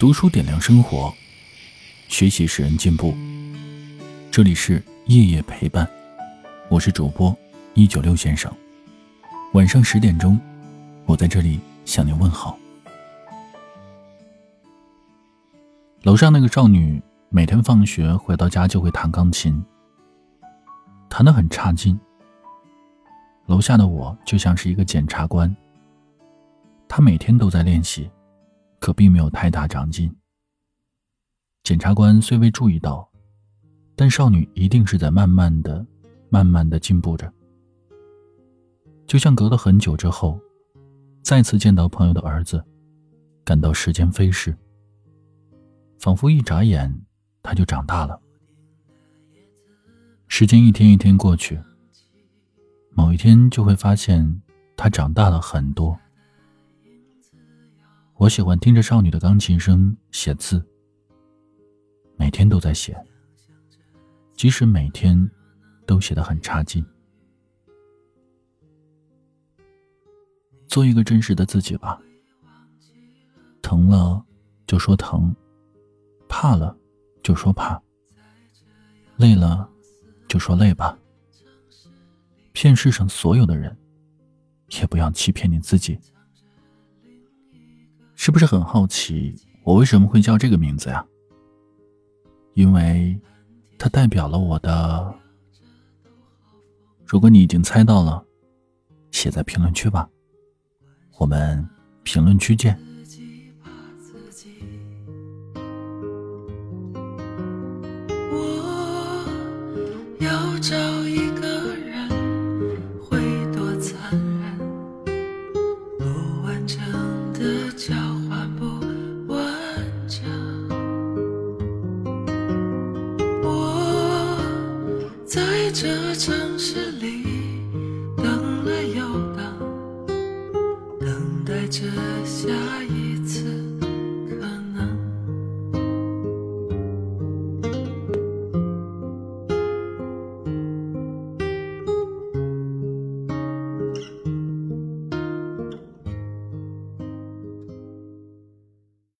读书点亮生活，学习使人进步。这里是夜夜陪伴，我是主播一九六先生。晚上十点钟，我在这里向你问好。楼上那个少女每天放学回到家就会弹钢琴，弹得很差劲。楼下的我就像是一个检察官。他每天都在练习，可并没有太大长进。检察官虽未注意到，但少女一定是在慢慢的、慢慢的进步着。就像隔了很久之后，再次见到朋友的儿子，感到时间飞逝，仿佛一眨眼他就长大了。时间一天一天过去，某一天就会发现他长大了很多。我喜欢听着少女的钢琴声写字，每天都在写，即使每天都写得很差劲。做一个真实的自己吧，疼了就说疼，怕了就说怕，累了就说累吧。骗世上所有的人，也不要欺骗你自己。是不是很好奇我为什么会叫这个名字呀？因为它代表了我的。如果你已经猜到了，写在评论区吧。我们评论区见。我在这城市里等了又等，等待着下一次。